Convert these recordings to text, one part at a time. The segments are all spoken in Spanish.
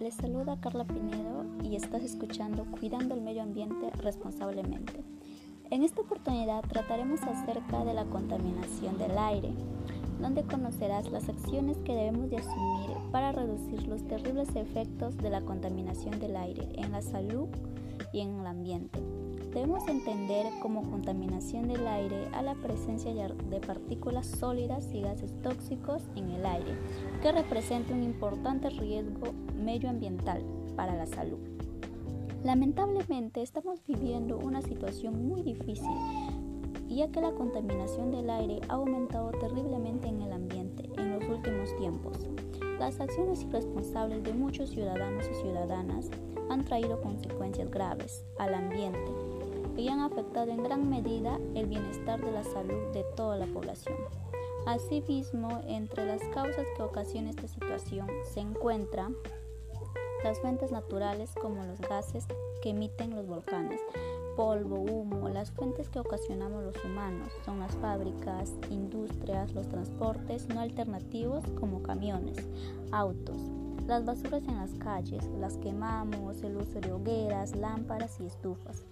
Les saluda Carla Pinedo y estás escuchando Cuidando el Medio Ambiente Responsablemente. En esta oportunidad trataremos acerca de la contaminación del aire, donde conocerás las acciones que debemos de asumir para reducir los terribles efectos de la contaminación del aire en la salud y en el ambiente. Debemos entender como contaminación del aire a la presencia de partículas sólidas y gases tóxicos en el aire, que representa un importante riesgo medioambiental para la salud. Lamentablemente estamos viviendo una situación muy difícil, ya que la contaminación del aire ha aumentado terriblemente en el ambiente en los últimos tiempos. Las acciones irresponsables de muchos ciudadanos y ciudadanas han traído consecuencias graves al ambiente han afectado en gran medida el bienestar de la salud de toda la población. Asimismo, entre las causas que ocasionan esta situación se encuentran las fuentes naturales como los gases que emiten los volcanes, polvo, humo, las fuentes que ocasionamos los humanos son las fábricas, industrias, los transportes no alternativos como camiones, autos, las basuras en las calles, las quemamos, el uso de hogueras, lámparas y estufas.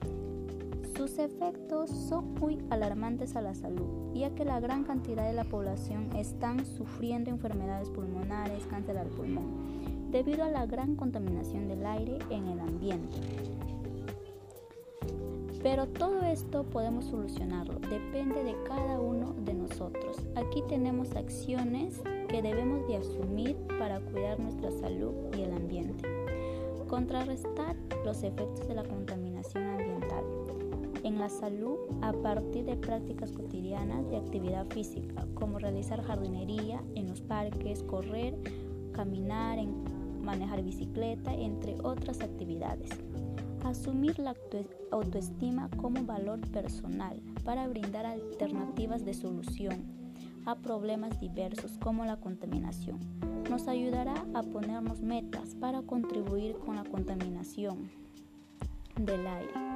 Sus efectos son muy alarmantes a la salud, ya que la gran cantidad de la población están sufriendo enfermedades pulmonares, cáncer al pulmón, debido a la gran contaminación del aire en el ambiente. Pero todo esto podemos solucionarlo, depende de cada uno de nosotros. Aquí tenemos acciones que debemos de asumir para cuidar nuestra salud y el ambiente. Contrarrestar los efectos de la contaminación ambiental en la salud a partir de prácticas cotidianas de actividad física, como realizar jardinería en los parques, correr, caminar, manejar bicicleta, entre otras actividades. Asumir la autoestima como valor personal para brindar alternativas de solución a problemas diversos como la contaminación. Nos ayudará a ponernos metas para contribuir con la contaminación del aire.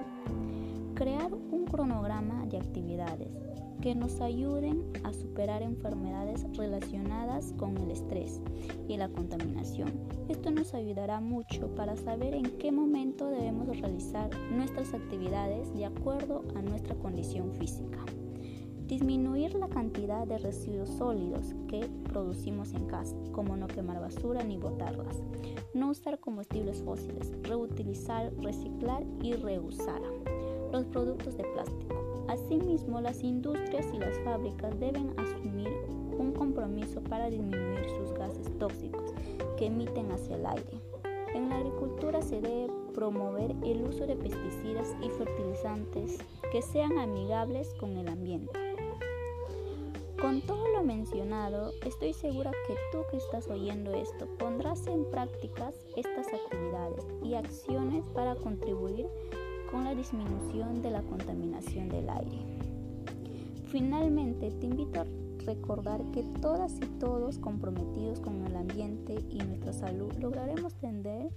Crear un cronograma de actividades que nos ayuden a superar enfermedades relacionadas con el estrés y la contaminación. Esto nos ayudará mucho para saber en qué momento debemos realizar nuestras actividades de acuerdo a nuestra condición física. Disminuir la cantidad de residuos sólidos que producimos en casa, como no quemar basura ni botarlas. No usar combustibles fósiles, reutilizar, reciclar y reusar los productos de plástico. Asimismo, las industrias y las fábricas deben asumir un compromiso para disminuir sus gases tóxicos que emiten hacia el aire. En la agricultura se debe promover el uso de pesticidas y fertilizantes que sean amigables con el ambiente. Con todo lo mencionado, estoy segura que tú que estás oyendo esto pondrás en prácticas estas actividades y acciones para contribuir con la disminución de la contaminación del aire. Finalmente, te invito a recordar que todas y todos comprometidos con el ambiente y nuestra salud lograremos tener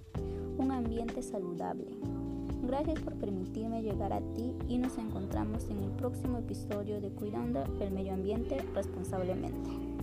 un ambiente saludable. Gracias por permitirme llegar a ti y nos encontramos en el próximo episodio de Cuidando el Medio Ambiente Responsablemente.